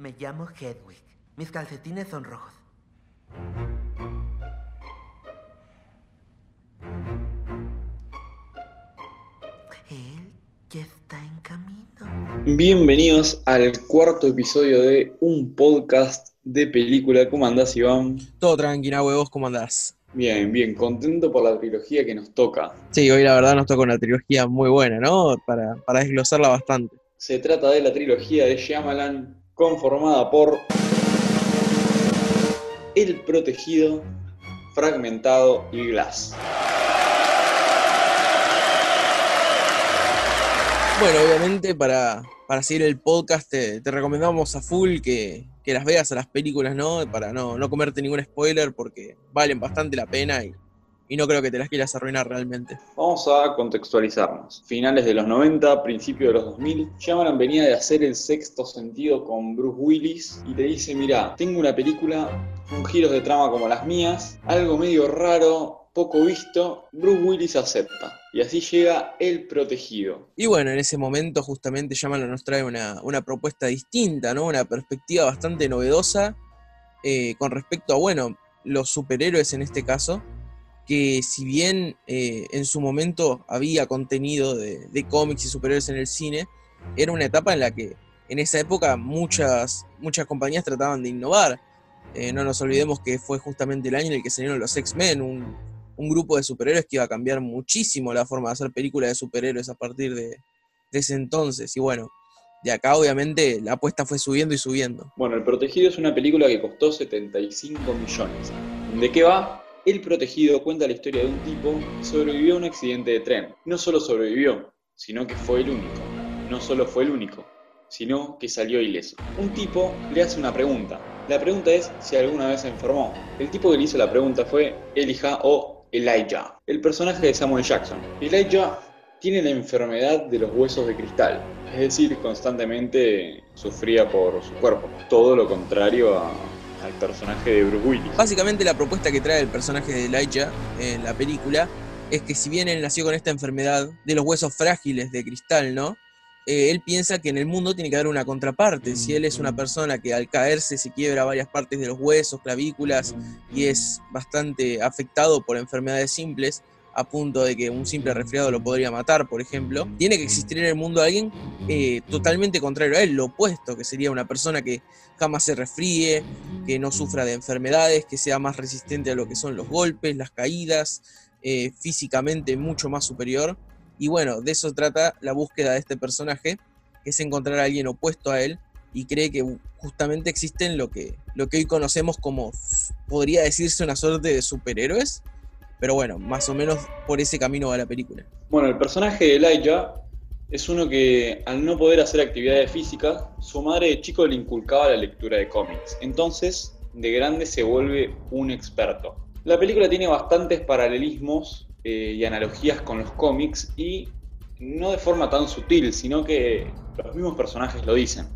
Me llamo Hedwig. Mis calcetines son rojos. Él ya está en camino. Bienvenidos al cuarto episodio de un podcast de película. ¿Cómo andás, Iván? Todo tranquila, huevos, ¿cómo andás? Bien, bien, contento por la trilogía que nos toca. Sí, hoy la verdad nos toca una trilogía muy buena, ¿no? Para, para desglosarla bastante. Se trata de la trilogía de Shyamalan, conformada por El Protegido, Fragmentado y Glass. Bueno, obviamente para, para seguir el podcast te, te recomendamos a full que, que las veas a las películas, ¿no? Para no, no comerte ningún spoiler porque valen bastante la pena y, y no creo que te las quieras arruinar realmente. Vamos a contextualizarnos. Finales de los 90, principios de los 2000, Shyamalan venía de hacer el sexto sentido con Bruce Willis y te dice, mira, tengo una película con giros de trama como las mías, algo medio raro, poco visto, Bruce Willis acepta. Y así llega El Protegido. Y bueno, en ese momento justamente Shyamalan nos trae una, una propuesta distinta, ¿no? Una perspectiva bastante novedosa eh, con respecto a, bueno, los superhéroes en este caso, que si bien eh, en su momento había contenido de, cómics y superhéroes en el cine, era una etapa en la que en esa época muchas, muchas compañías trataban de innovar. Eh, no nos olvidemos que fue justamente el año en el que salieron los X-Men, un, un, grupo de superhéroes que iba a cambiar muchísimo la forma de hacer películas de superhéroes a partir de, de ese entonces. Y bueno, de acá obviamente la apuesta fue subiendo y subiendo. Bueno, El Protegido es una película que costó 75 millones. ¿De qué va? El Protegido cuenta la historia de un tipo que sobrevivió a un accidente de tren. No solo sobrevivió, sino que fue el único. No solo fue el único, sino que salió ileso. Un tipo le hace una pregunta. La pregunta es si alguna vez se enfermó. El tipo que le hizo la pregunta fue Elijah o Elijah, el personaje de Samuel Jackson. Elijah tiene la enfermedad de los huesos de cristal, es decir, constantemente sufría por su cuerpo. Todo lo contrario a, al personaje de Bruce Willis. Básicamente la propuesta que trae el personaje de Elijah en la película es que si bien él nació con esta enfermedad de los huesos frágiles de cristal, ¿no? Eh, él piensa que en el mundo tiene que haber una contraparte. Si él es una persona que al caerse se quiebra varias partes de los huesos, clavículas y es bastante afectado por enfermedades simples, a punto de que un simple resfriado lo podría matar, por ejemplo, tiene que existir en el mundo alguien eh, totalmente contrario a él, lo opuesto, que sería una persona que jamás se resfríe, que no sufra de enfermedades, que sea más resistente a lo que son los golpes, las caídas, eh, físicamente mucho más superior. Y bueno, de eso trata la búsqueda de este personaje, que es encontrar a alguien opuesto a él y cree que justamente existen lo que, lo que hoy conocemos como, podría decirse, una suerte de superhéroes pero bueno, más o menos por ese camino va la película. Bueno, el personaje de Elijah es uno que al no poder hacer actividades físicas, su madre de chico le inculcaba la lectura de cómics. Entonces, de grande se vuelve un experto. La película tiene bastantes paralelismos eh, y analogías con los cómics y no de forma tan sutil, sino que los mismos personajes lo dicen.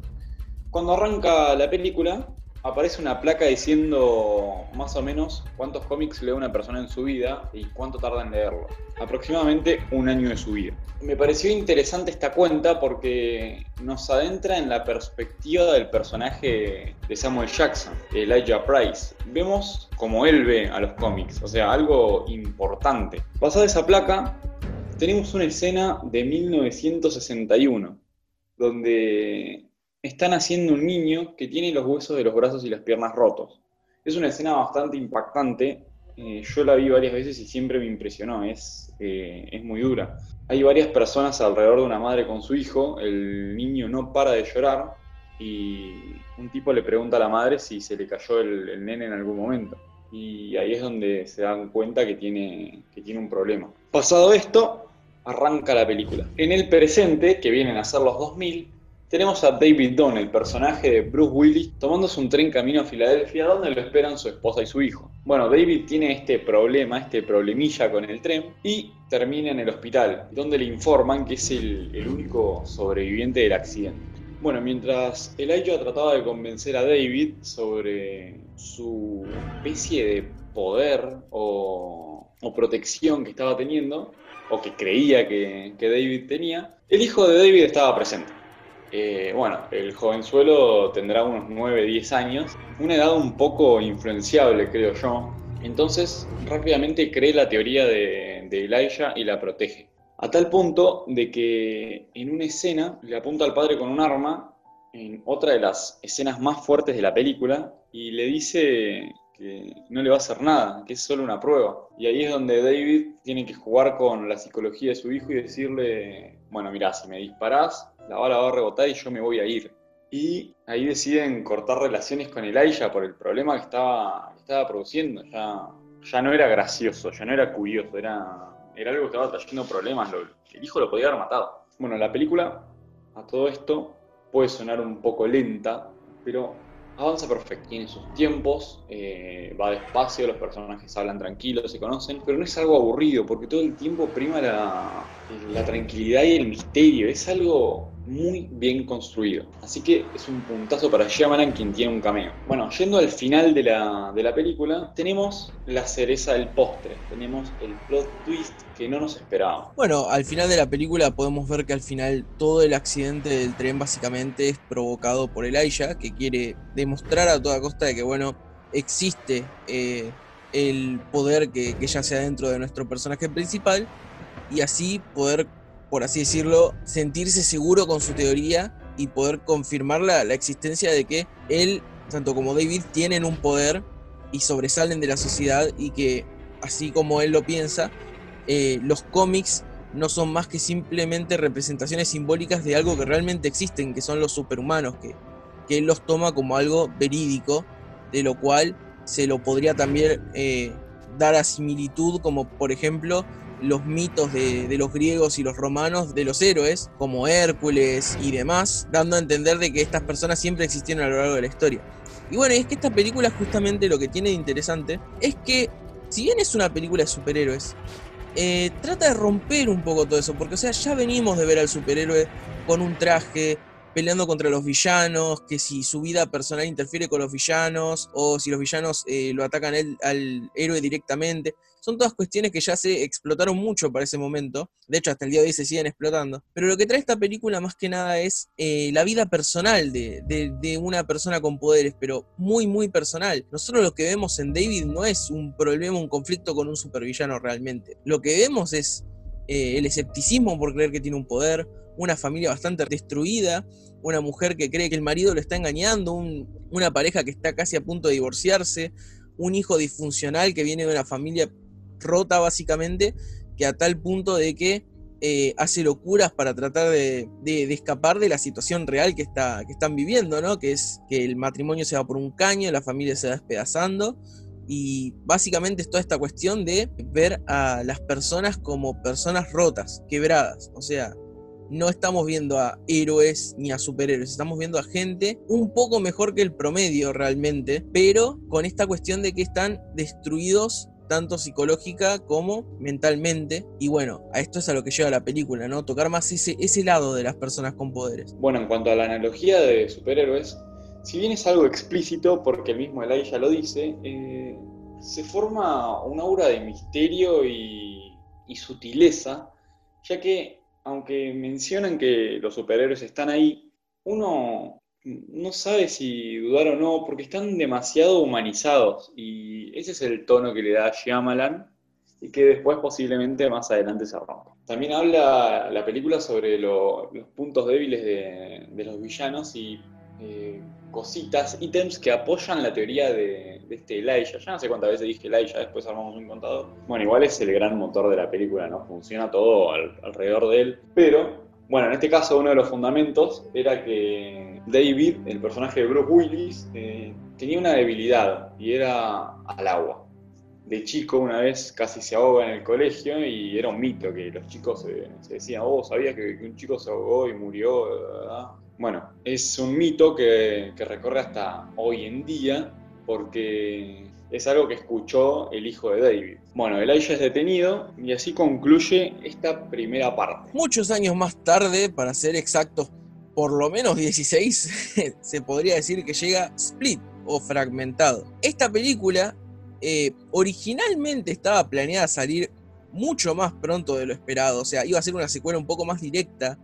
Cuando arranca la película, aparece una placa diciendo más o menos cuántos cómics lee una persona en su vida y cuánto tarda en leerlos. Aproximadamente un año de su vida. Me pareció interesante esta cuenta porque nos adentra en la perspectiva del personaje de Samuel Jackson, Elijah Price. Vemos como él ve a los cómics, o sea, algo importante. Pasada esa placa, tenemos una escena de 1961, donde están haciendo un niño que tiene los huesos de los brazos y las piernas rotos. Es una escena bastante impactante. Eh, yo la vi varias veces y siempre me impresionó. Es, eh, es muy dura. Hay varias personas alrededor de una madre con su hijo. El niño no para de llorar y un tipo le pregunta a la madre si se le cayó el, nene en algún momento. Y ahí es donde se dan cuenta que tiene, que tiene un problema. Pasado esto, arranca la película. En el presente, que vienen a ser los 2000, tenemos a David Dunn, el personaje de Bruce Willis, tomándose un tren camino a Filadelfia donde lo esperan su esposa y su hijo. Bueno, David tiene este problema, este problemilla con el tren y termina en el hospital, donde le informan que es el, único sobreviviente del accidente. Bueno, mientras Elijah trataba de convencer a David sobre su especie de poder o, o protección que estaba teniendo, o que creía que, que David tenía, el hijo de David estaba presente. Eh, bueno, el jovenzuelo tendrá unos 9, 10 años, una edad un poco influenciable, creo yo. Entonces, rápidamente cree la teoría de, de Elijah y la protege. A tal punto de que en una escena le apunta al padre con un arma, en otra de las escenas más fuertes de la película, y le dice que no le va a hacer nada, que es solo una prueba. Y ahí es donde David tiene que jugar con la psicología de su hijo y decirle, bueno, mira, si me disparás, la bala va a rebotar y yo me voy a ir. Y ahí deciden cortar relaciones con Elijah por el problema que estaba, estaba produciendo. Ya, ya no era gracioso, ya no era curioso, era, era algo que estaba trayendo problemas. el hijo lo podía haber matado. Bueno, la película, a todo esto, puede sonar un poco lenta, pero avanza perfecto, tiene sus tiempos, eh, va despacio, los personajes hablan tranquilos, se conocen, pero no es algo aburrido, porque todo el tiempo prima la, la tranquilidad y el misterio, es algo muy bien construido. Así que es un puntazo para Shyamalan quien tiene un cameo. Bueno, yendo al final de la, de la película, tenemos la cereza del postre, tenemos el plot twist que no nos esperábamos. Bueno, al final de la película podemos ver que al final todo el accidente del tren básicamente es provocado por Elijah, que quiere demostrar a toda costa de que, bueno, existe eh, el poder que, que ya sea dentro de nuestro personaje principal y así poder por así decirlo, sentirse seguro con su teoría y poder confirmar la, existencia de que él, tanto como David, tienen un poder y sobresalen de la sociedad y que, así como él lo piensa, eh, los cómics no son más que simplemente representaciones simbólicas de algo que realmente existen, que son los superhumanos, que, que él los toma como algo verídico, de lo cual se lo podría también eh, dar a similitud, como por ejemplo los mitos de, los griegos y los romanos de los héroes, como Hércules y demás, dando a entender de que estas personas siempre existieron a lo largo de la historia. Y bueno, es que esta película justamente lo que tiene de interesante es que, si bien es una película de superhéroes, eh, trata de romper un poco todo eso, porque o sea, ya venimos de ver al superhéroe con un traje, peleando contra los villanos, que si su vida personal interfiere con los villanos, o si los villanos eh, lo atacan al héroe directamente. Son todas cuestiones que ya se explotaron mucho para ese momento. De hecho, hasta el día de hoy se siguen explotando. Pero lo que trae esta película más que nada es eh, la vida personal de, de, una persona con poderes, pero muy, muy personal. Nosotros lo que vemos en David no es un problema, un conflicto con un supervillano realmente. Lo que vemos es eh, el escepticismo por creer que tiene un poder, una familia bastante destruida, una mujer que cree que el marido lo está engañando, una pareja que está casi a punto de divorciarse, un hijo disfuncional que viene de una familia rota básicamente, que a tal punto de que eh, hace locuras para tratar de, escapar de la situación real que, está, que están viviendo, ¿no? Que es que el matrimonio se va por un caño, la familia se va despedazando. Y básicamente es toda esta cuestión de ver a las personas como personas rotas, quebradas. O sea, no estamos viendo a héroes ni a superhéroes, estamos viendo a gente un poco mejor que el promedio realmente, pero con esta cuestión de que están destruidos tanto psicológica como mentalmente. Y bueno, a esto es a lo que lleva la película, ¿no? Tocar más ese, ese lado de las personas con poderes. Bueno, en cuanto a la analogía de superhéroes, si bien es algo explícito, porque el mismo ya lo dice, eh, se forma un aura de misterio y sutileza, ya que aunque mencionan que los superhéroes están ahí, uno no sabe si dudar o no, porque están demasiado humanizados y ese es el tono que le da Shyamalan y que después posiblemente más adelante se rompa. También habla la película sobre los puntos débiles de, los villanos y eh, cositas, ítems que apoyan la teoría de, este Elijah. Ya no sé cuántas veces dije Elijah, después armamos un contador. Bueno, igual es el gran motor de la película, ¿no? Funciona todo alrededor de él. Pero, bueno, en este caso uno de los fundamentos era que David, el personaje de Bruce Willis, eh, tenía una debilidad y era al agua. De chico una vez casi se ahoga en el colegio y era un mito que los chicos se, decían, oh, sabía que, un chico se ahogó y murió, ¿verdad? Bueno, es un mito que, recorre hasta hoy en día porque es algo que escuchó el hijo de David. Bueno, Elijah es detenido y así concluye esta primera parte. Muchos años más tarde, para ser exactos, por lo menos 16, se podría decir que llega Split o Fragmentado. Esta película eh, originalmente estaba planeada salir mucho más pronto de lo esperado, o sea, iba a ser una secuela un poco más directa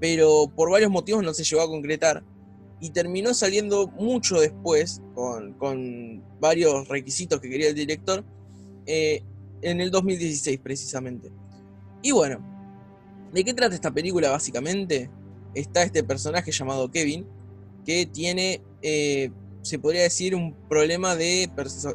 pero por varios motivos no se llegó a concretar y terminó saliendo mucho después, con, varios requisitos que quería el director, eh, en el 2016 precisamente. Y bueno, ¿de qué trata esta película básicamente? Está este personaje llamado Kevin, que tiene, eh, se podría decir, un problema de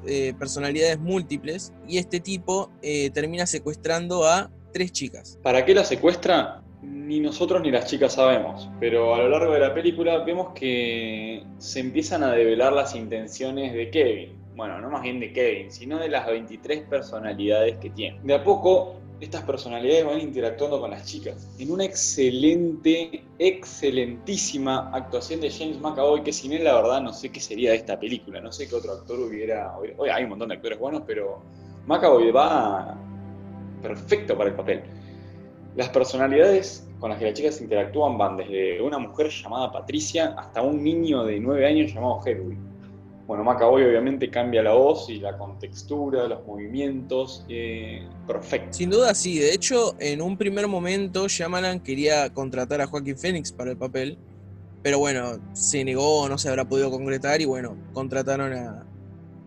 eh, personalidades múltiples, y este tipo termina secuestrando a tres chicas. ¿Para qué la secuestra? Ni nosotros ni las chicas sabemos, pero a lo largo de la película vemos que se empiezan a develar las intenciones de Kevin. Bueno, no más bien de Kevin, sino de las 23 personalidades que tiene. De a poco, estas personalidades van interactuando con las chicas. En una excelente, excelentísima actuación de James McAvoy, que sin él la verdad no sé qué sería de esta película, no sé qué otro actor hubiera... Oye, hay un montón de actores buenos, pero McAvoy va perfecto para el papel. Las personalidades con las que las chicas interactúan van desde una mujer llamada Patricia hasta un niño de 9 años llamado Hedwig. Bueno, Macaboy obviamente cambia la voz y la contextura, los movimientos, eh, perfecto. Sin duda sí, de hecho en un primer momento Shyamalan quería contratar a Joaquín Phoenix para el papel, pero bueno, se negó, no se habrá podido concretar y bueno, contrataron a,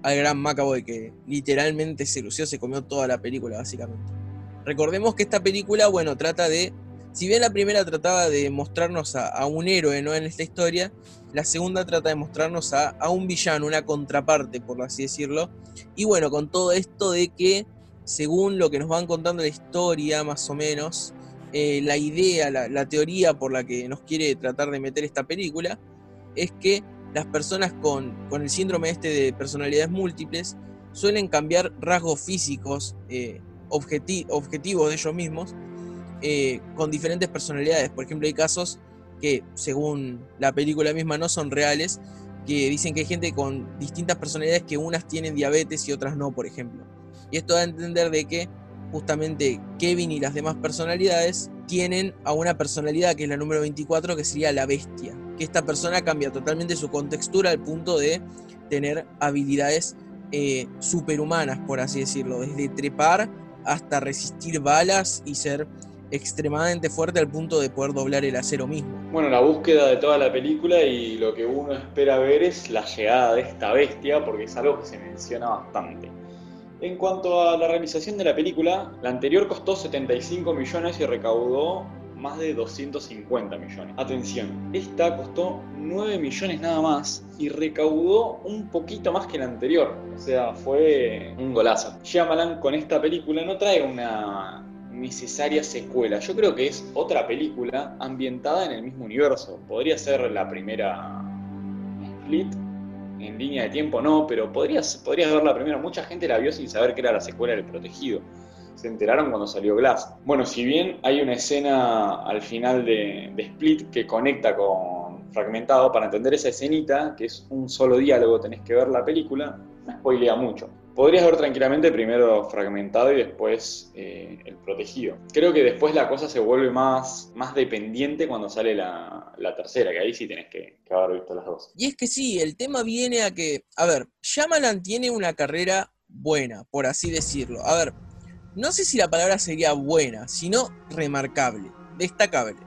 al gran Macaboy que literalmente se lució, se comió toda la película básicamente. Recordemos que esta película, bueno, trata de, si bien la primera trataba de mostrarnos a, un héroe, ¿no? En esta historia, la segunda trata de mostrarnos a, un villano, una contraparte, por así decirlo. Y bueno, con todo esto de que, según lo que nos van contando la historia, más o menos, eh, la idea, la, teoría por la que nos quiere tratar de meter esta película, es que las personas con, el síndrome este de personalidades múltiples suelen cambiar rasgos físicos eh, objetivos de ellos mismos eh, con diferentes personalidades. Por ejemplo, hay casos que, según la película misma, no son reales, que dicen que hay gente con distintas personalidades que unas tienen diabetes y otras no, por ejemplo. Y esto da a entender de que justamente Kevin y las demás personalidades tienen a una personalidad que es la número 24, que sería la bestia. Que esta persona cambia totalmente su contextura al punto de tener habilidades eh, superhumanas, por así decirlo, desde trepar hasta resistir balas y ser extremadamente fuerte al punto de poder doblar el acero mismo. Bueno, la búsqueda de toda la película y lo que uno espera ver es la llegada de esta bestia, porque es algo que se menciona bastante. En cuanto a la realización de la película, la anterior costó 75 millones y recaudó más de 250 millones. Atención, esta costó 9 millones nada más y recaudó un poquito más que la anterior. O sea, fue un golazo. Shyamalan con esta película no trae una necesaria secuela. Yo creo que es otra película ambientada en el mismo universo. Podría ser la primera Split. En línea de tiempo no, pero podrías, podrías ver la primera. Mucha gente la vio sin saber que era la secuela del Protegido se enteraron cuando salió Glass. Bueno, si bien hay una escena al final de, Split que conecta con Fragmentado, para entender esa escenita, que es un solo diálogo, tenés que ver la película, no spoilea mucho. Podrías ver tranquilamente primero Fragmentado y después eh, El Protegido. Creo que después la cosa se vuelve más, más dependiente cuando sale la, tercera, que ahí sí tenés que, que haber visto las dos. Y es que sí, el tema viene a que, a ver, Shyamalan tiene una carrera buena, por así decirlo. A ver, no sé si la palabra sería buena, sino remarcable, destacable.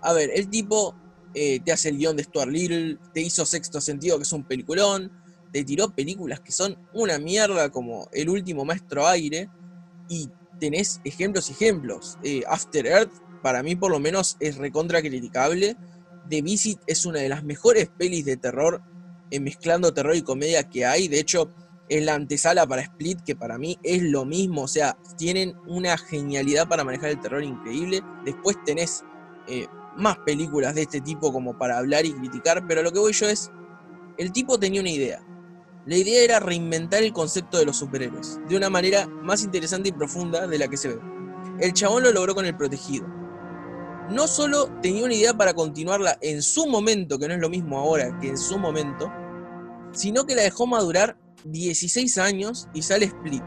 A ver, el tipo eh, te hace el guion de Stuart Little, te hizo Sexto Sentido, que es un peliculón, te tiró películas que son una mierda como El último maestro aire, y tenés ejemplos y ejemplos. Eh, After Earth, para mí por lo menos, es recontra criticable. The Visit es una de las mejores pelis de terror, eh, mezclando terror y comedia que hay. De hecho, es la antesala para Split, que para mí es lo mismo, o sea, tienen una genialidad para manejar el terror increíble. Después tenés eh, más películas de este tipo como para hablar y criticar, pero lo que voy yo es, el tipo tenía una idea. La idea era reinventar el concepto de los superhéroes, de una manera más interesante y profunda de la que se ve. El chabón lo logró con el protegido. No solo tenía una idea para continuarla en su momento, que no es lo mismo ahora que en su momento, sino que la dejó madurar 16 años y sale Split.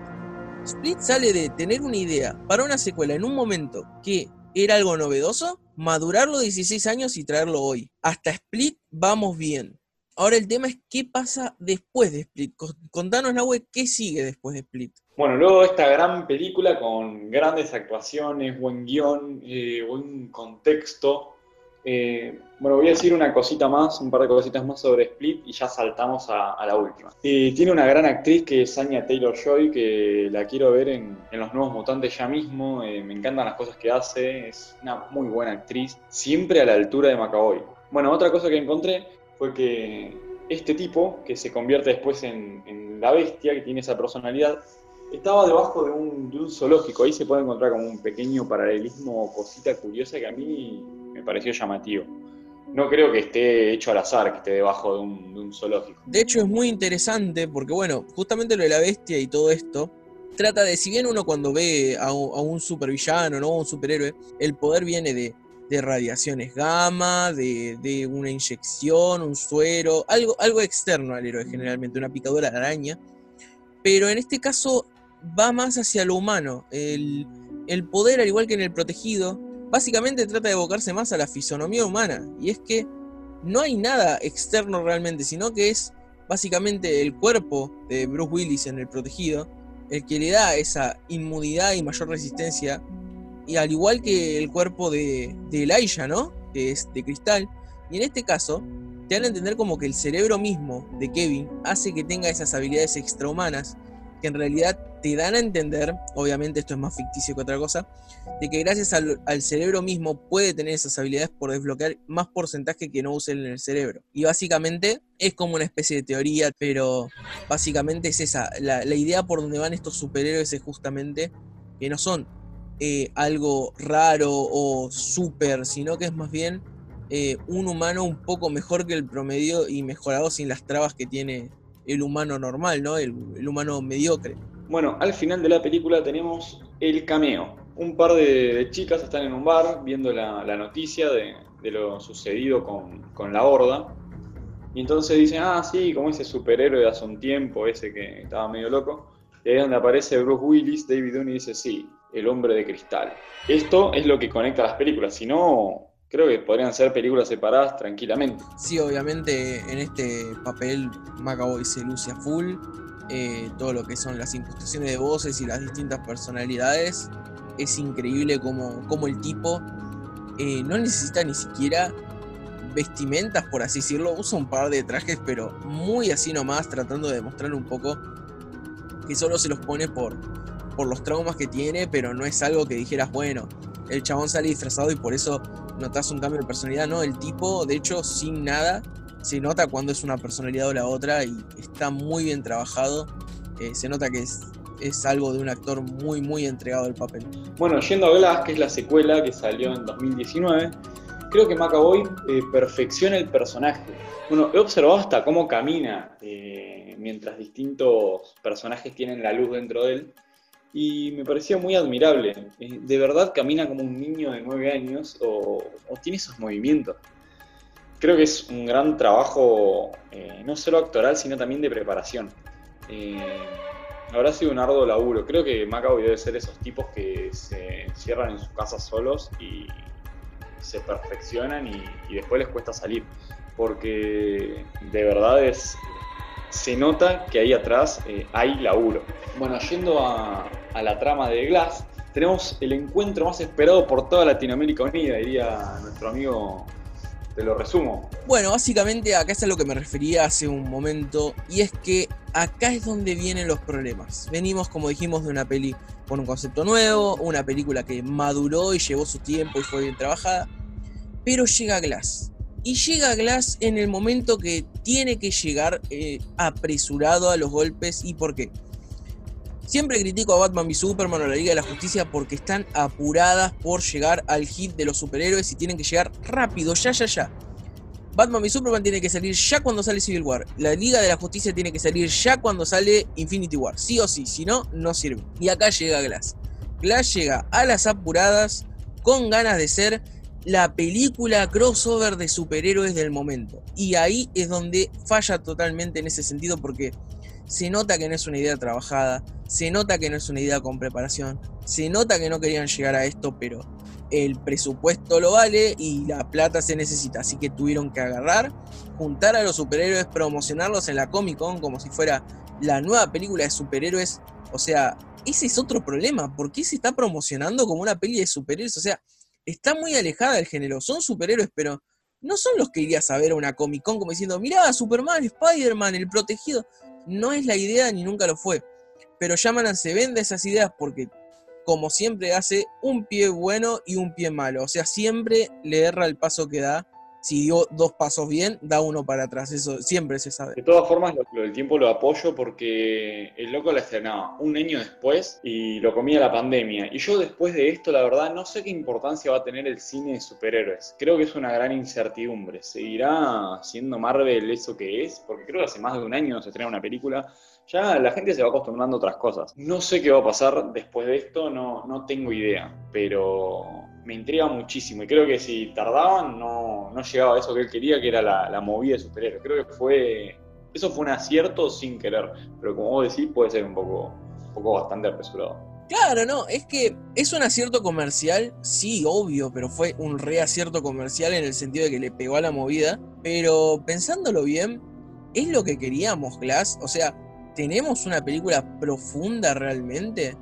Split sale de tener una idea para una secuela en un momento que era algo novedoso, madurarlo 16 años y traerlo hoy. Hasta Split vamos bien. Ahora el tema es qué pasa después de Split. Contanos, web qué sigue después de Split. Bueno, luego esta gran película con grandes actuaciones, buen guion, eh, buen contexto, Eh, bueno, voy a decir una cosita más, un par de cositas más sobre Split y ya saltamos a, la última. Eh, tiene una gran actriz que es Anya Taylor-Joy, que la quiero ver en, Los Nuevos Mutantes ya mismo. Eh, me encantan las cosas que hace, es una muy buena actriz, siempre a la altura de McAvoy. Bueno, otra cosa que encontré fue que este tipo, que se convierte después en, la bestia, que tiene esa personalidad, estaba debajo de un, de un zoológico. Ahí se puede encontrar como un pequeño paralelismo, cosita curiosa que a mí me pareció llamativo. No creo que esté hecho al azar, que esté debajo de un, zoológico. De hecho, es muy interesante porque, bueno, justamente lo de la bestia y todo esto trata de, si bien uno cuando ve a un, a supervillano, ¿no? un superhéroe, el poder viene de, de radiaciones gamma, de, de, una inyección, un suero, algo, algo externo al héroe, generalmente, una picadura de araña. Pero en este caso va más hacia lo humano. El, el poder, al igual que en el protegido, básicamente trata de evocarse más a la fisonomía humana. Y es que no hay nada externo realmente, sino que es básicamente el cuerpo de Bruce Willis en el protegido el que le da esa inmunidad y mayor resistencia. Y al igual que el cuerpo de, de Elijah, ¿no? Que es de cristal. Y en este caso, te dan a entender como que el cerebro mismo de Kevin hace que tenga esas habilidades extrahumanas que en realidad te dan a entender, obviamente esto es más ficticio que otra cosa, de que gracias al, cerebro mismo puede tener esas habilidades por desbloquear más porcentaje que no usen en el cerebro. Y básicamente es como una especie de teoría, pero básicamente es esa. La, la idea por donde van estos superhéroes es justamente que no son eh, algo raro o súper, sino que es más bien eh, un humano un poco mejor que el promedio y mejorado sin las trabas que tiene el humano normal, ¿no? El, humano mediocre. Bueno, al final de la película tenemos el cameo. Un par de, chicas están en un bar viendo la, noticia de, lo sucedido con, con, la horda. Y entonces dicen, ah, sí, como ese superhéroe de hace un tiempo, ese que estaba medio loco. Y ahí es donde aparece Bruce Willis, David Dunn y dice, sí, el hombre de cristal. Esto es lo que conecta las películas, si no, creo que podrían ser películas separadas tranquilamente. Sí, obviamente en este papel McAvoy se luce a full. Eh, todo lo que son las incrustaciones de voces y las distintas personalidades. Es increíble como, como el tipo eh, no necesita ni siquiera vestimentas, por así decirlo. Usa un par de trajes, pero muy así nomás, tratando de demostrar un poco que solo se los pone por, por los traumas que tiene, pero no es algo que dijeras, bueno, el chabón sale disfrazado y por eso notas un cambio de personalidad. No, el tipo, de hecho, sin nada, se nota cuando es una personalidad o la otra y está muy bien trabajado. Eh, se nota que es, algo de un actor muy, muy entregado al papel. Bueno, yendo a Glass, que es la secuela que salió en 2019, creo que McAvoy eh, perfecciona el personaje. Bueno, he observado hasta cómo camina eh, mientras distintos personajes tienen la luz dentro de él y me pareció muy admirable. Eh, de verdad camina como un niño de 9 años o, tiene esos movimientos. Creo que es un gran trabajo, eh, no solo actoral, sino también de preparación. Eh, habrá sido un arduo laburo. Creo que McAvoy debe ser esos tipos que se encierran en sus casas solos y se perfeccionan y después les cuesta salir. Porque de verdad es, se nota que ahí atrás eh, hay laburo. Bueno, yendo a, a, la trama de Glass, tenemos el encuentro más esperado por toda Latinoamérica Unida, diría nuestro amigo. Te lo resumo. Bueno, básicamente acá es a lo que me refería hace un momento, y es que acá es donde vienen los problemas. Venimos, como dijimos, de una peli con un concepto nuevo, una película que maduró y llevó su tiempo y fue bien trabajada, pero llega Glass y llega Glass en el momento que tiene que llegar eh, apresurado a los golpes. ¿Y por qué? Siempre critico a Batman y Superman o la Liga de la Justicia porque están apuradas por llegar al hit de los superhéroes y tienen que llegar rápido, ya, ya, ya. Batman y Superman tiene que salir ya cuando sale Civil War. La Liga de la Justicia tiene que salir ya cuando sale Infinity War. Sí o sí, si no, no sirve. Y acá llega Glass. Glass llega a las apuradas con ganas de ser la película crossover de superhéroes del momento. Y ahí es donde falla totalmente en ese sentido porque se nota que no es una idea trabajada, se nota que no es una idea con preparación, se nota que no querían llegar a esto, pero el presupuesto lo vale y la plata se necesita. Así que tuvieron que agarrar, juntar a los superhéroes, promocionarlos en la Comic Con como si fuera la nueva película de superhéroes. O sea, ese es otro problema. ¿Por qué se está promocionando como una peli de superhéroes? O sea, está muy alejada del género. Son superhéroes, pero no son los que irías a ver a una Comic Con como diciendo, mirá, Superman, Spider-Man, el protegido. No es la idea ni nunca lo fue. Pero Yamalan se vende esas ideas porque, como siempre, hace un pie bueno y un pie malo. O sea, siempre le erra el paso que da si dio dos pasos bien, da uno para atrás. Eso siempre se sabe. De todas formas, lo, del tiempo lo apoyo porque el loco la estrenaba un año después y lo comía la pandemia. Y yo después de esto, la verdad, no sé qué importancia va a tener el cine de superhéroes. Creo que es una gran incertidumbre. ¿Seguirá siendo Marvel eso que es? Porque creo que hace más de un año se estrena una película ya la gente se va acostumbrando a otras cosas. No sé qué va a pasar después de esto, no, no tengo idea, pero me intriga muchísimo y creo que si tardaban no, no llegaba a eso que él quería, que era la, movida de superhéroes. Creo que fue, eso fue un acierto sin querer, pero como vos decís puede ser un poco, un poco bastante apresurado. Claro, no, es que es un acierto comercial, sí, obvio, pero fue un reacierto comercial en el sentido de que le pegó a la movida, pero pensándolo bien, ¿es lo que queríamos, Glass? O sea, ¿tenemos una película profunda realmente?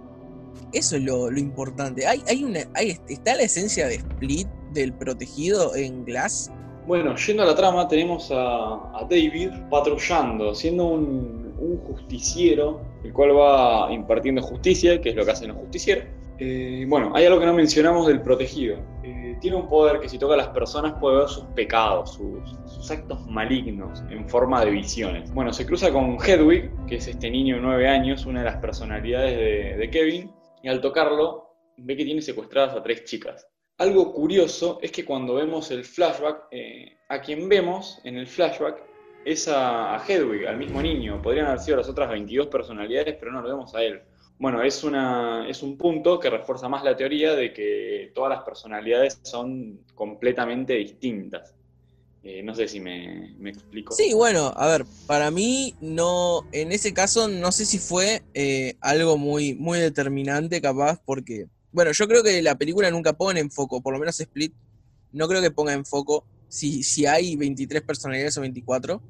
Eso es lo, importante. ¿Hay, hay ¿Está la esencia de Split del protegido en Glass? Bueno, yendo a la trama, tenemos a, David patrullando, siendo un, justiciero, el cual va impartiendo justicia, que es lo que hacen los justicieros. Eh, bueno, hay algo que no mencionamos del protegido. Eh, tiene un poder que si toca a las personas puede ver sus pecados, sus, actos malignos en forma de visiones. Bueno, se cruza con Hedwig, que es este niño de 9 años, una de las personalidades de, de Kevin, y al tocarlo ve que tiene secuestradas a tres chicas. Algo curioso es que cuando vemos el flashback, eh, a quien vemos en el flashback es a, Hedwig, al mismo niño. Podrían haber sido las otras 22 personalidades, pero no lo vemos a él. Bueno, es, una, es un punto que refuerza más la teoría de que todas las personalidades son completamente distintas. Eh, no sé si me, explico. Sí, bueno, a ver, para mí no, en ese caso no sé si fue eh, algo muy, muy determinante capaz, porque, bueno, yo creo que la película nunca pone en foco, por lo menos Split, no creo que ponga en foco si, si hay 23 personalidades o 24,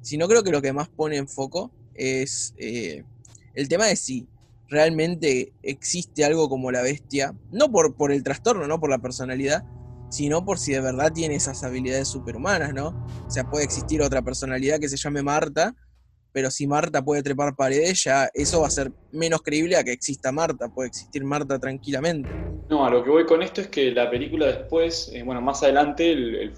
sino creo que lo que más pone en foco es eh, el tema de si realmente existe algo como la bestia, no por, por el trastorno, no por la personalidad, sino por si de verdad tiene esas habilidades superhumanas, ¿no? O sea, puede existir otra personalidad que se llame Marta, pero si Marta puede trepar paredes, ya eso va a ser menos creíble a que exista Marta, puede existir Marta tranquilamente. No, a lo que voy con esto es que la película después, eh, bueno, más adelante, el,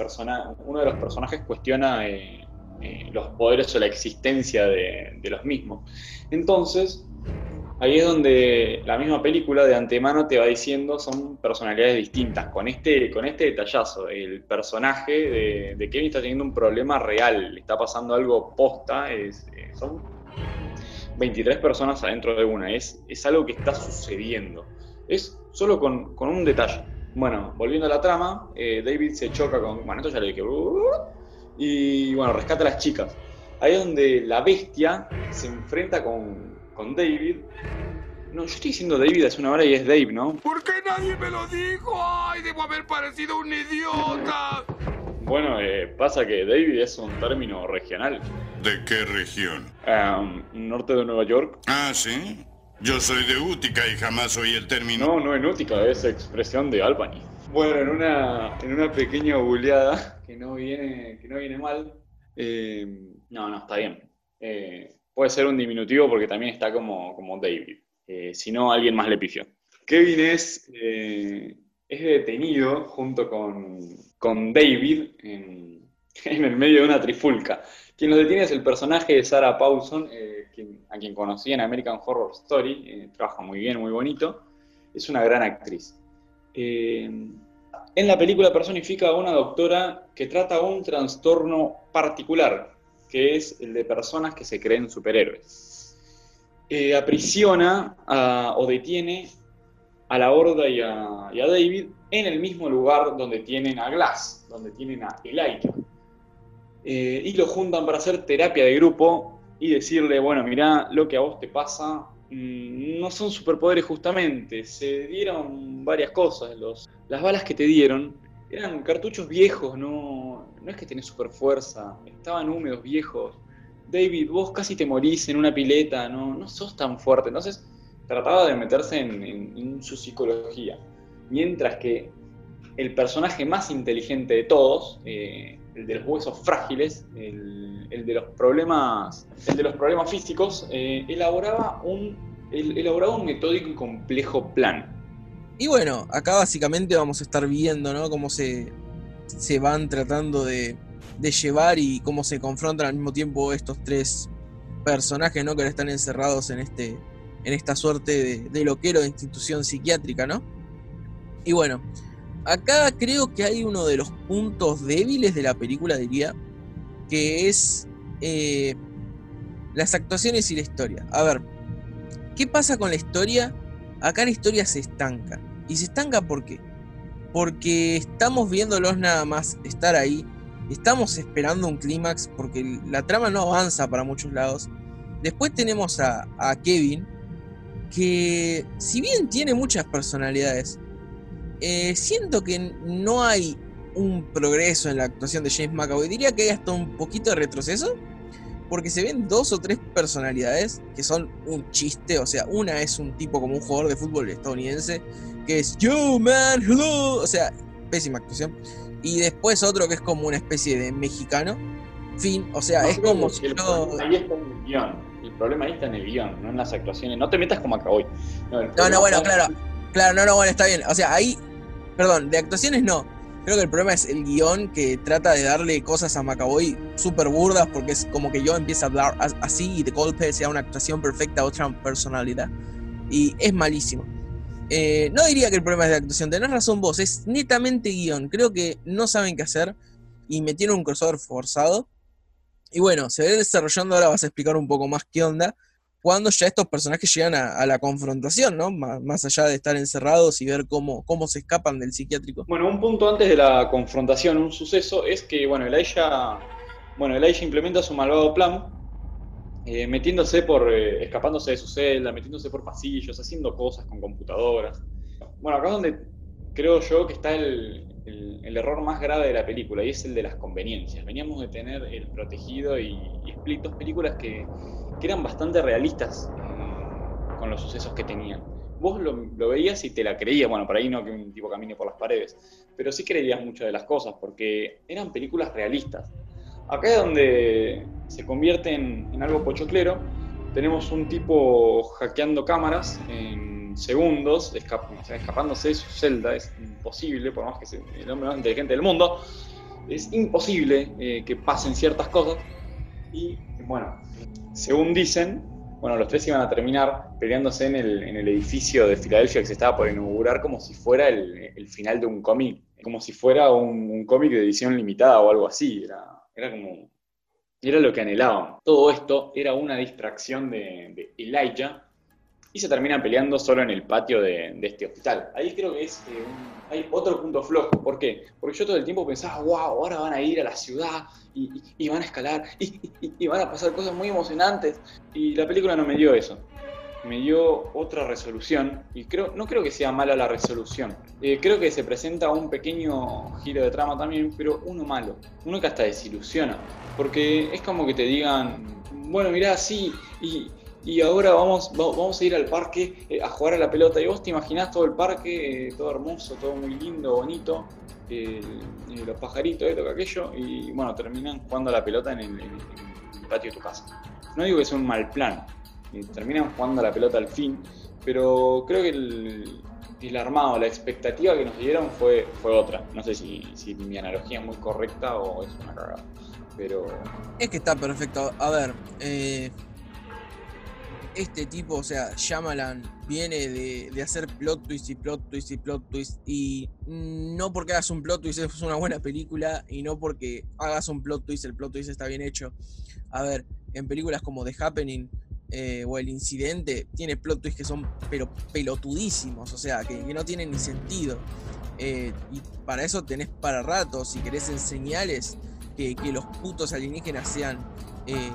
uno de los personajes cuestiona eh, eh, los poderes o la existencia de, de los mismos. Entonces, ahí es donde la misma película de antemano te va diciendo son personalidades distintas. Con este, con este detallazo, el personaje de, Kevin está teniendo un problema real, le está pasando algo posta, eh, son 23 personas adentro de una, es, es algo que está sucediendo. Es solo con, un detalle. Bueno, volviendo a la trama, eh, David se choca con. Bueno, esto ya lo dije. Y bueno, rescata a las chicas. Ahí es donde la bestia se enfrenta con, con David. No, yo estoy diciendo David hace una hora y es Dave, ¿no? ¿Por qué nadie me lo dijo? ¡Ay, debo haber parecido un idiota! Bueno, eh, pasa que David es un término regional. ¿De qué región? norte de Nueva York. Ah, sí. Yo soy de Útica y jamás oí el término. No, no en Útica, es expresión de Albany. Bueno, en una, en una pequeña buleada que no viene, que no viene mal. Eh, no, no, está bien. Eh, Puede ser un diminutivo porque también está como, como David. Eh, si no, alguien más le pifió. Kevin es, eh, es detenido junto con, con David en, en, el medio de una trifulca. Quien lo detiene es el personaje de Sarah Paulson, eh, a quien conocí en American Horror Story. trabaja muy bien, muy bonito. Es una gran actriz. en la película personifica a una doctora que trata un trastorno particular, que es el de personas que se creen superhéroes. Eh, aprisiona o detiene a la Horda y a, David en el mismo lugar donde tienen a Glass, donde tienen a Elijah. Eh, y lo juntan para hacer terapia de grupo y decirle, bueno, mirá, lo que a vos te pasa mm, no son superpoderes justamente, se dieron varias cosas, los, las balas que te dieron eran cartuchos viejos, no, no es que tenés super fuerza, estaban húmedos, viejos. David, vos casi te morís en una pileta, no, no sos tan fuerte. Entonces trataba de meterse en, su psicología. Mientras que el personaje más inteligente de todos, eh, el de los huesos frágiles, el, el de los problemas, el de los problemas físicos, eh, elaboraba un el- elaboraba un metódico y complejo plan. Y bueno, acá básicamente vamos a estar viendo, ¿no? Cómo se, se van tratando de, de llevar y cómo se confrontan al mismo tiempo estos tres personajes, ¿no? Que ahora están encerrados en este en esta suerte de, loquero de institución psiquiátrica, ¿no? Y bueno, acá creo que hay uno de los puntos débiles de la película, diría, que es eh, las actuaciones y la historia. A ver, ¿qué pasa con la historia? Acá la historia se estanca. ¿Y se estanca? Porque estamos viéndolos nada más estar ahí. Estamos esperando un clímax porque la trama no avanza para muchos lados. Después tenemos a, a Kevin, que si bien tiene muchas personalidades, eh, siento que no hay un progreso en la actuación de James McAvoy. Diría que hay hasta un poquito de retroceso, porque se ven dos o tres personalidades que son un chiste. O sea, una es un tipo como un jugador de fútbol estadounidense, que es Yo man, hello. O sea, pésima actuación. Y después otro que es como una especie de mexicano. Fin, o sea, No, es como si el problema ahí está en el guion. El problema ahí está en el guion, no en las actuaciones. No te metas como acá hoy. No, problema no, bueno, claro. Claro, no, no, bueno, está bien. O sea, ahí. Perdón, de actuaciones no. Creo que el problema es el guion que trata de darle cosas a Macaboy súper burdas porque es como que yo empiezo a hablar as- así y de golpe sea una actuación perfecta a otra personalidad. Y es malísimo. Eh, no diría que el problema es de actuación, tenés razón vos, es netamente guion. Creo que no saben qué hacer y metieron un crossover forzado. Y bueno, se ve desarrollando, ahora vas a explicar un poco más qué onda, cuando ya estos personajes llegan a, a la confrontación, ¿no? Má- Más, allá de estar encerrados y ver cómo, cómo se escapan del psiquiátrico. Bueno, un punto antes de la confrontación, un suceso, es que, bueno, Elijah, bueno, implementa su malvado plan, eh, metiéndose por, eh, escapándose de su celda, metiéndose por pasillos, haciendo cosas con computadoras. Bueno, acá es donde creo yo que está el, error más grave de la película, y es el de las conveniencias. Veníamos de tener El Protegido y, y Split, dos películas que, eran bastante realistas eh, con los sucesos que tenían. Vos lo, lo veías y te la creías, bueno, por ahí no que un tipo camine por las paredes, pero sí creías mucho de las cosas, porque eran películas realistas. Acá es donde se convierte en, algo pochoclero. Tenemos un tipo hackeando cámaras en segundos, escap- escapándose de su celda. Es imposible, por más que sea el hombre más inteligente del mundo, es imposible eh, que pasen ciertas cosas. Y bueno, según dicen, bueno, los tres iban a terminar peleándose en el, en el edificio de Filadelfia que se estaba por inaugurar como si fuera el, el final de un cómic, como si fuera un, un cómic de edición limitada o algo así. Era, era como. Era lo que anhelaban. Todo esto era una distracción de, Elijah y se terminan peleando solo en el patio de, este hospital. Ahí creo que es eh, un- hay otro punto flojo. ¿Por qué? Porque yo todo el tiempo pensaba, wow, ahora van a ir a la ciudad y, y- y van a escalar y, y- y van a pasar cosas muy emocionantes. Y la película no me dio eso. Me dio otra resolución y creo, no creo que sea mala la resolución. Eh, creo que se presenta un pequeño giro de trama también, pero uno malo. Uno que hasta desilusiona. Porque es como que te digan, bueno, mirá, sí, y, y ahora vamos, va- vamos a ir al parque eh, a jugar a la pelota. Y vos te imaginás todo el parque, eh, todo hermoso, todo muy lindo, bonito, los pajaritos, esto, que aquello, y bueno, terminan jugando a la pelota en el, en el- en el patio de tu casa. No digo que sea un mal plan, eh, terminan jugando la pelota al fin, pero creo que el, el armado, la expectativa que nos dieron fue, fue otra. No sé si, si mi analogía es muy correcta o es una cagada, pero Es que está perfecto. A ver, eh, este tipo, o sea, Shyamalan viene de, de hacer plot twist y plot twist y plot twist. Y no porque hagas un plot twist es una buena película y no porque hagas un plot twist, el plot twist está bien hecho. A ver, en películas como The Happening eh, o El Incidente, tiene plot twists que son pero pelotudísimos, o sea, que, no tienen ni sentido. Eh, y para eso tenés para rato, si querés en señales, que, que los putos alienígenas sean eh,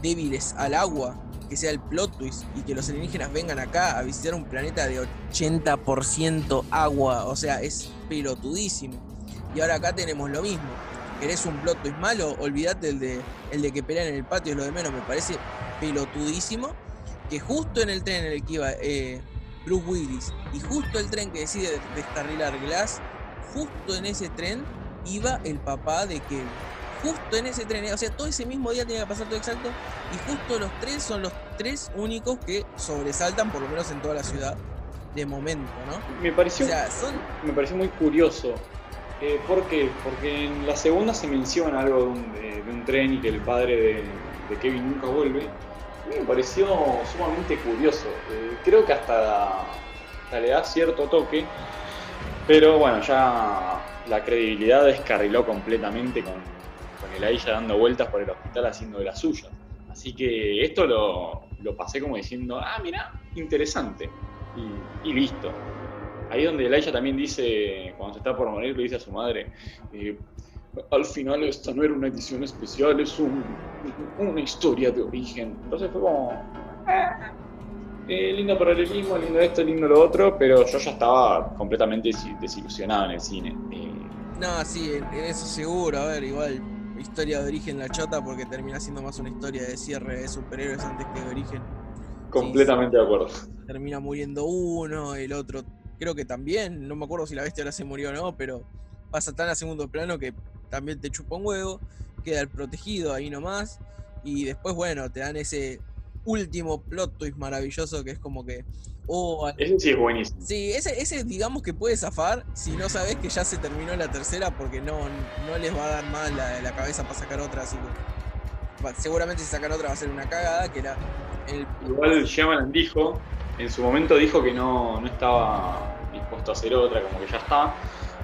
débiles al agua, que sea el plot twist y que los alienígenas vengan acá a visitar un planeta de 80% agua, o sea, es pelotudísimo. Y ahora acá tenemos lo mismo. ¿Querés un plot twist malo? Olvídate el de, el de que pelean en el patio, es lo de menos, me parece pelotudísimo. Que justo en el tren en el que iba eh, Bruce Willis y justo el tren que decide descarrilar Glass, justo en ese tren iba el papá de Kevin. Justo en ese tren, o sea, todo ese mismo día tenía que pasar todo exacto. Y justo los tres son los tres únicos que sobresaltan, por lo menos en toda la ciudad, de momento, ¿no? Me pareció, O sea, son me pareció muy curioso. Eh, ¿Por qué? Porque en la segunda se menciona algo de un, de- de un tren y que el padre de, Kevin nunca vuelve. A mí me pareció sumamente curioso. Eh, creo que hasta, le da cierto toque, pero bueno, ya la credibilidad descarriló completamente con, con el Aisha dando vueltas por el hospital haciendo de las suyas. Así que esto lo, lo pasé como diciendo, ah, mira, interesante. Y, y listo. Ahí donde Elijah también dice, cuando se está por morir, le dice a su madre, eh, al final esta no era una edición especial, es un- una historia de origen. Entonces fue como, "Ah, eh, lindo paralelismo, lindo esto, lindo lo otro, pero yo ya estaba completamente desi- desilusionado en el cine. Eh, No, sí, en, en eso seguro. A ver, igual, historia de origen la chota porque termina siendo más una historia de cierre de superhéroes antes que de origen. completamente de acuerdo. Termina muriendo uno, el otro creo que también. No me acuerdo si la bestia ahora se murió o no, pero pasa tan a segundo plano que también te chupa un huevo. Queda el protegido ahí nomás. Y después, bueno, te dan ese último plot twist maravilloso que es como que. Oh, Ese sí es buenísimo. Sí, ese, ese digamos que puede zafar si no sabes que ya se terminó la tercera porque no, no les va a dar más la, la cabeza para sacar otra, así que seguramente si sacan otra va a ser una cagada, que era el Igual Shyamalan dijo, en su momento dijo que no, no estaba a hacer otra, como que ya está,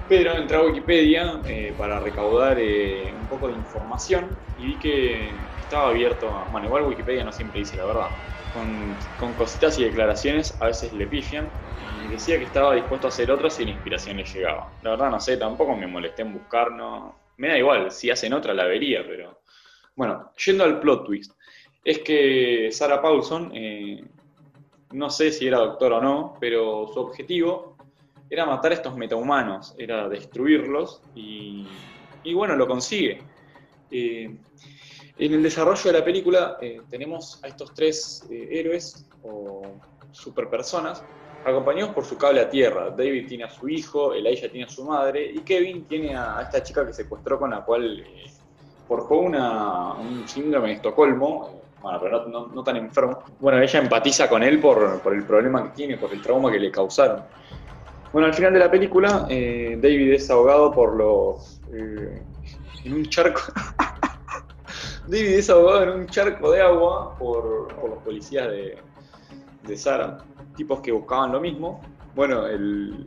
pero entré a Wikipedia eh, para recaudar eh, un poco de información y vi que estaba abierto, a- bueno, igual Wikipedia no siempre dice la verdad, con, cositas y declaraciones a veces le pifian y decía que estaba dispuesto a hacer otra si la inspiración le llegaba. La verdad no sé, tampoco me molesté en buscar, no, me da igual, si hacen otra la vería, pero bueno, yendo al plot twist es que Sarah Paulson, eh, no sé si era doctor o no, pero su objetivo era matar a estos metahumanos, era destruirlos y, bueno, lo consigue. Eh, en el desarrollo de la película eh, tenemos a estos tres eh, héroes o superpersonas acompañados por su cable a tierra. David tiene a su hijo, Elijah tiene a su madre y Kevin tiene a, esta chica que secuestró con la cual forjó una, un síndrome de Estocolmo, bueno, pero no tan enfermo. Bueno, ella empatiza con él por, por el problema que tiene, por el trauma que le causaron. Bueno, al final de la película, eh, David es ahogado por los... eh, en un charco... David es ahogado en un charco de agua por, por los policías de, de Sara, tipos que buscaban lo mismo. Bueno, el...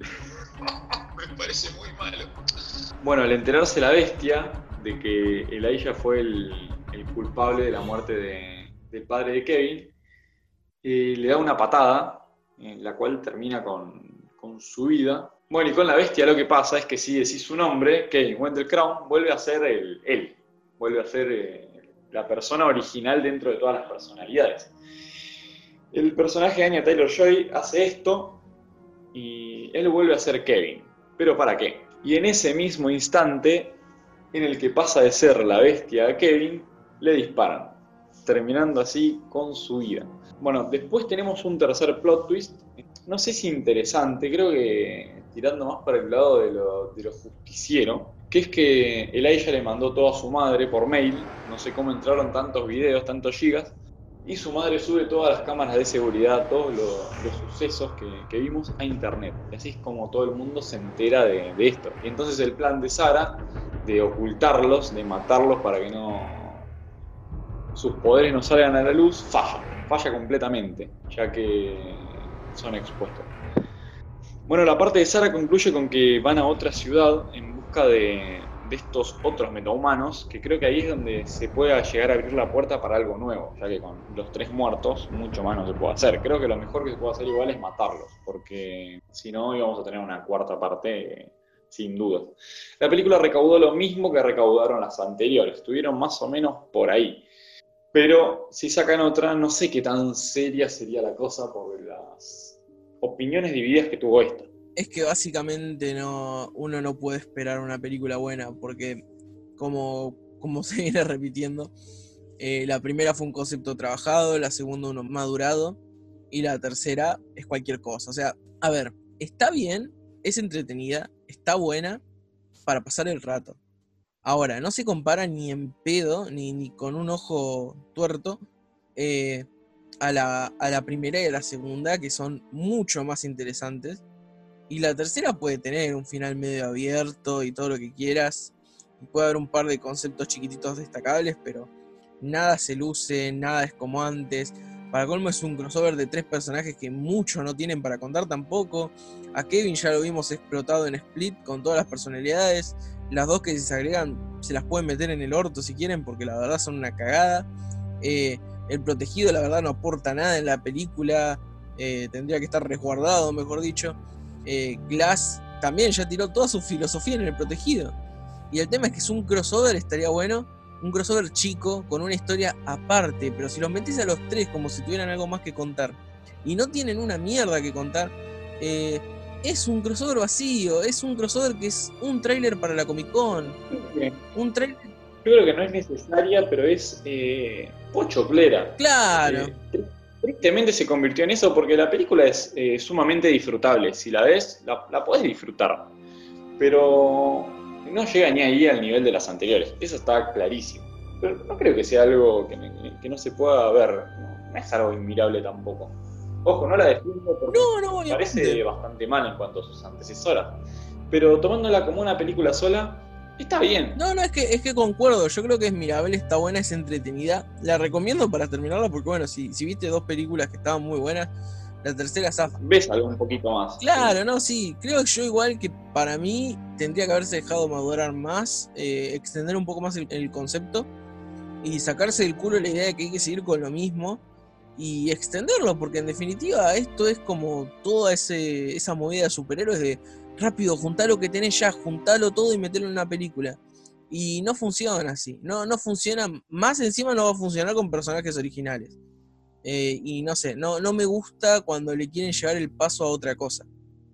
Me parece muy malo. Bueno, al enterarse la bestia de que Elijah fue el, el culpable de la muerte de- del padre de Kevin, eh, le da una patada, en la cual termina con, con su vida. Bueno, y con la bestia lo que pasa es que si decís su nombre, Kevin Wendell Crown vuelve a ser el, él, vuelve a ser eh, la persona original dentro de todas las personalidades. El personaje de Anya Taylor-Joy hace esto y él vuelve a ser Kevin. ¿Pero para qué? Y en ese mismo instante en el que pasa de ser la bestia a Kevin, le disparan, terminando así con su vida. Bueno, después tenemos un tercer plot twist, no sé si interesante, creo que tirando más para el lado de lo, de lo justiciero, que es que Elijah le mandó todo a su madre por mail, no sé cómo entraron tantos videos, tantos gigas, y su madre sube todas las cámaras de seguridad, todos lo- los sucesos que, que vimos a internet. Y así es como todo el mundo se entera de, de esto. Y entonces el plan de Sara de ocultarlos, de matarlos para que no sus poderes no salgan a la luz, falla, falla completamente, ya que son expuestos. Bueno, la parte de Sara concluye con que van a otra ciudad en busca de, de estos otros metahumanos, que creo que ahí es donde se pueda llegar a abrir la puerta para algo nuevo, ya que con los tres muertos mucho más no se puede hacer. Creo que lo mejor que se puede hacer igual es matarlos, porque si no íbamos a tener una cuarta parte sin duda. La película recaudó lo mismo que recaudaron las anteriores, estuvieron más o menos por ahí. Pero si sacan otra, no sé qué tan seria sería la cosa por las opiniones divididas que tuvo esta. Es que básicamente no, uno no puede esperar una película buena, porque como, como se viene repitiendo, eh, la primera fue un concepto trabajado, la segunda uno madurado, y la tercera es cualquier cosa. O sea, a ver, está bien, es entretenida, está buena, para pasar el rato. Ahora, no se compara ni en pedo, ni, ni con un ojo tuerto, eh, a, la, a la primera y a la segunda, que son mucho más interesantes. Y la tercera puede tener un final medio abierto y todo lo que quieras. Puede haber un par de conceptos chiquititos destacables, pero nada se luce, nada es como antes. Para colmo es un crossover de tres personajes que muchos no tienen para contar tampoco. A Kevin ya lo vimos explotado en Split con todas las personalidades. Las dos que se agregan se las pueden meter en el orto si quieren porque la verdad son una cagada. Eh, el protegido la verdad no aporta nada en la película. Eh, tendría que estar resguardado, mejor dicho. Eh, Glass también ya tiró toda su filosofía en el protegido. Y el tema es que es un crossover, estaría bueno. Un crossover chico, con una historia aparte. Pero si los metés a los tres como si tuvieran algo más que contar. Y no tienen una mierda que contar. Es un crossover vacío. Es un crossover que es un tráiler para la Comic Con. Un tráiler Yo creo que no es necesaria, pero es eh, pochoclera. Claro. Eh, tristemente se convirtió en eso porque la película es eh, sumamente disfrutable. Si la ves, la, la podés disfrutar. Pero no llega ni ahí al nivel de las anteriores. Eso está clarísimo. Pero no creo que sea algo que, no se pueda ver. No, no es algo inmirable tampoco. Ojo, no la defiendo porque No, no, me parece bastante mal en cuanto a sus antecesoras. Pero tomándola como una película sola, está bien. No, no, es que, es que concuerdo. Yo creo que es mirable, está buena, es entretenida. La recomiendo para terminarla porque, bueno, si, si viste dos películas que estaban muy buenas, la tercera zafa. Ves algo un poquito más. Claro, no, sí. Creo que yo igual que para mí tendría que haberse dejado madurar más, eh, extender un poco más el, el concepto y sacarse del culo la idea de que hay que seguir con lo mismo y extenderlo, porque en definitiva esto es como toda ese, esa movida de superhéroes de rápido, juntá lo que tenés ya, juntalo todo y metelo en una película. Y no funciona así, no, no funciona, más encima no va a funcionar con personajes originales. Eh, y no sé, no, no me gusta cuando le quieren llevar el paso a otra cosa.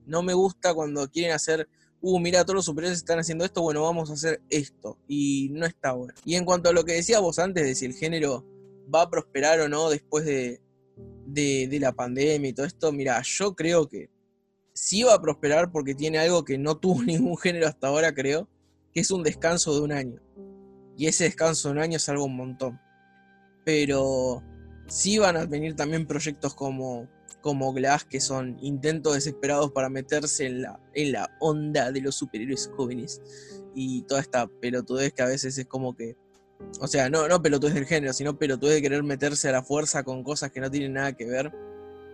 No me gusta cuando quieren hacer, uh, mira, todos los superhéroes están haciendo esto, bueno, vamos a hacer esto. Y no está bueno. Y en cuanto a lo que decías vos antes de si el género va a prosperar o no después de, de, la pandemia y todo esto, mira, yo creo que sí va a prosperar porque tiene algo que no tuvo ningún género hasta ahora, creo, que es un descanso de un año. Y ese descanso de un año es algo un montón. Pero sí van a venir también proyectos como, como Glass, que son intentos desesperados para meterse en la, en la onda de los superhéroes jóvenes. Y toda esta pelotudez que a veces es como que. O sea, no, no pelotudez del género, sino pelotudez de querer meterse a la fuerza con cosas que no tienen nada que ver.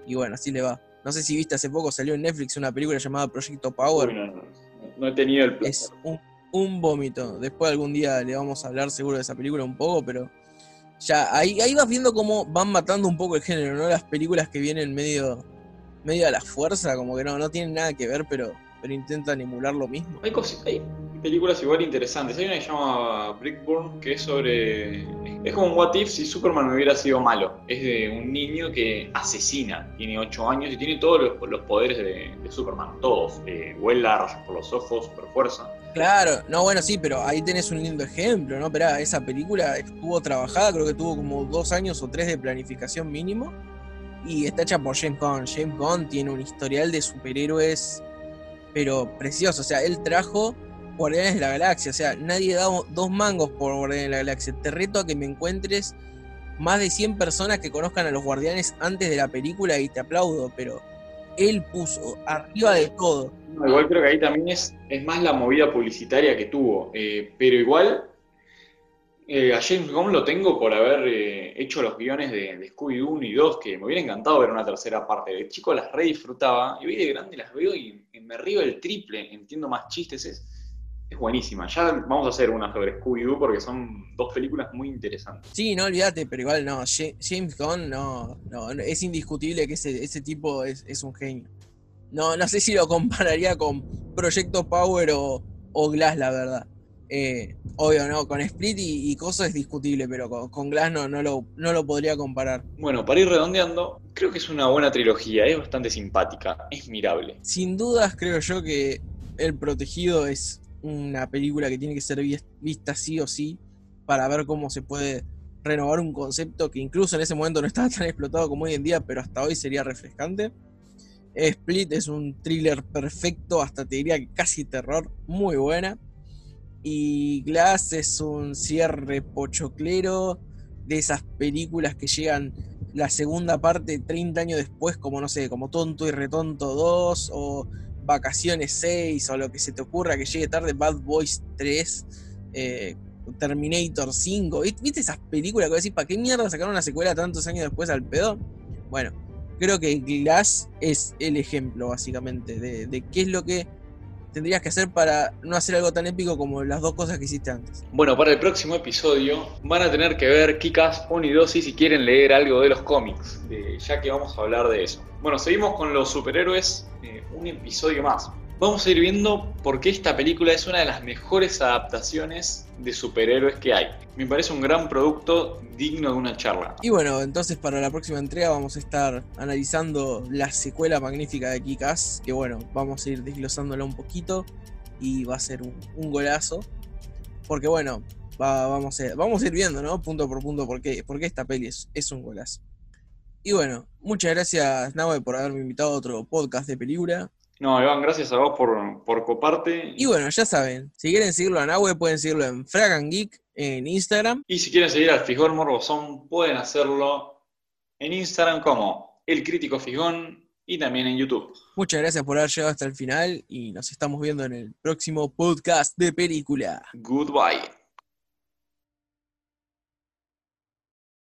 Y bueno, así le va. No sé si viste hace poco, salió en Netflix una película llamada Proyecto Power. Uy, no, no, no he tenido el placer. Es un, un vómito. Después algún día le vamos a hablar seguro de esa película un poco, pero ya ahí, ahí vas viendo cómo van matando un poco el género, ¿no? Las películas que vienen medio, medio a la fuerza, como que no, no tienen nada que ver, pero, pero intentan emular lo mismo. Hay, hay películas igual interesantes. Hay una que se llama Brickburn, que es sobre. Es como un What If si Superman hubiera sido malo. Es de un niño que asesina, tiene 8 años y tiene todos los, los poderes de, de Superman. Todos. Eh, vuela, rayos por los ojos, super fuerza. Claro, no, bueno, sí, pero ahí tenés un lindo ejemplo, ¿no? Pero esa película estuvo trabajada, creo que tuvo como dos años o tres de planificación mínimo. Y está hecha por James Gunn. James Gunn tiene un historial de superhéroes, pero precioso. O sea, él trajo Guardianes de la Galaxia. O sea, nadie da dos mangos por Guardianes de la Galaxia. Te reto a que me encuentres más de 100 personas que conozcan a los Guardianes antes de la película y te aplaudo, pero él puso arriba de todo. No, igual creo que ahí también es, es más la movida publicitaria que tuvo. Eh, pero igual eh, a James Gunn lo tengo por haber eh, hecho los guiones de, de Scooby-Doo 1 y 2, que me hubiera encantado ver una tercera parte. De chico las re disfrutaba, y hoy de grande las veo y, me río el triple, entiendo más chistes, es, es buenísima. Ya vamos a hacer una sobre Scooby-Doo porque son dos películas muy interesantes. Sí, no olvídate, pero igual no. Ja- James Gunn no, no, no, es indiscutible que ese, ese tipo es, es un genio. No, no sé si lo compararía con Proyecto Power o, o Glass, la verdad. Eh, obvio, no, con Split y, y cosas es discutible, pero con, con Glass no, no, lo, no lo podría comparar. Bueno, para ir redondeando, creo que es una buena trilogía, es bastante simpática, es mirable. Sin dudas, creo yo que El Protegido es una película que tiene que ser vis- vista sí o sí para ver cómo se puede renovar un concepto que incluso en ese momento no estaba tan explotado como hoy en día, pero hasta hoy sería refrescante. Split es un thriller perfecto, hasta te diría que casi terror, muy buena. Y Glass es un cierre pochoclero de esas películas que llegan la segunda parte 30 años después, como no sé, como Tonto y Retonto 2 o Vacaciones 6 o lo que se te ocurra que llegue tarde, Bad Boys 3, eh, Terminator 5. ¿Viste esas películas que decís, ¿para qué mierda sacaron una secuela tantos años después al pedo? Bueno, creo que Glass es el ejemplo, básicamente, de, de qué es lo que tendrías que hacer para no hacer algo tan épico como las dos cosas que hiciste antes? Bueno, para el próximo episodio van a tener que ver Kikas 1 y 2 si quieren leer algo de los cómics, ya que vamos a hablar de eso. Bueno, seguimos con los superhéroes, eh, un episodio más. Vamos a ir viendo por qué esta película es una de las mejores adaptaciones de superhéroes que hay. Me parece un gran producto digno de una charla. Y bueno, entonces para la próxima entrega vamos a estar analizando la secuela magnífica de Kikas, que bueno, vamos a ir desglosándola un poquito y va a ser un, golazo. Porque bueno, vamos, a, vamos ir viendo, ¿no? Punto por punto por qué, esta peli es, es un golazo. Y bueno, muchas gracias Nahue por haberme invitado a otro podcast de película. No, Iván, gracias a vos por, por coparte. Y bueno, ya saben, si quieren seguirlo a Nahue, pueden seguirlo en Fragan Geek en Instagram. Y si quieren seguir al Fijón Morbosón, pueden hacerlo en Instagram como El Crítico Fijón y también en YouTube. Muchas gracias por haber llegado hasta el final y nos estamos viendo en el próximo podcast de película. Goodbye.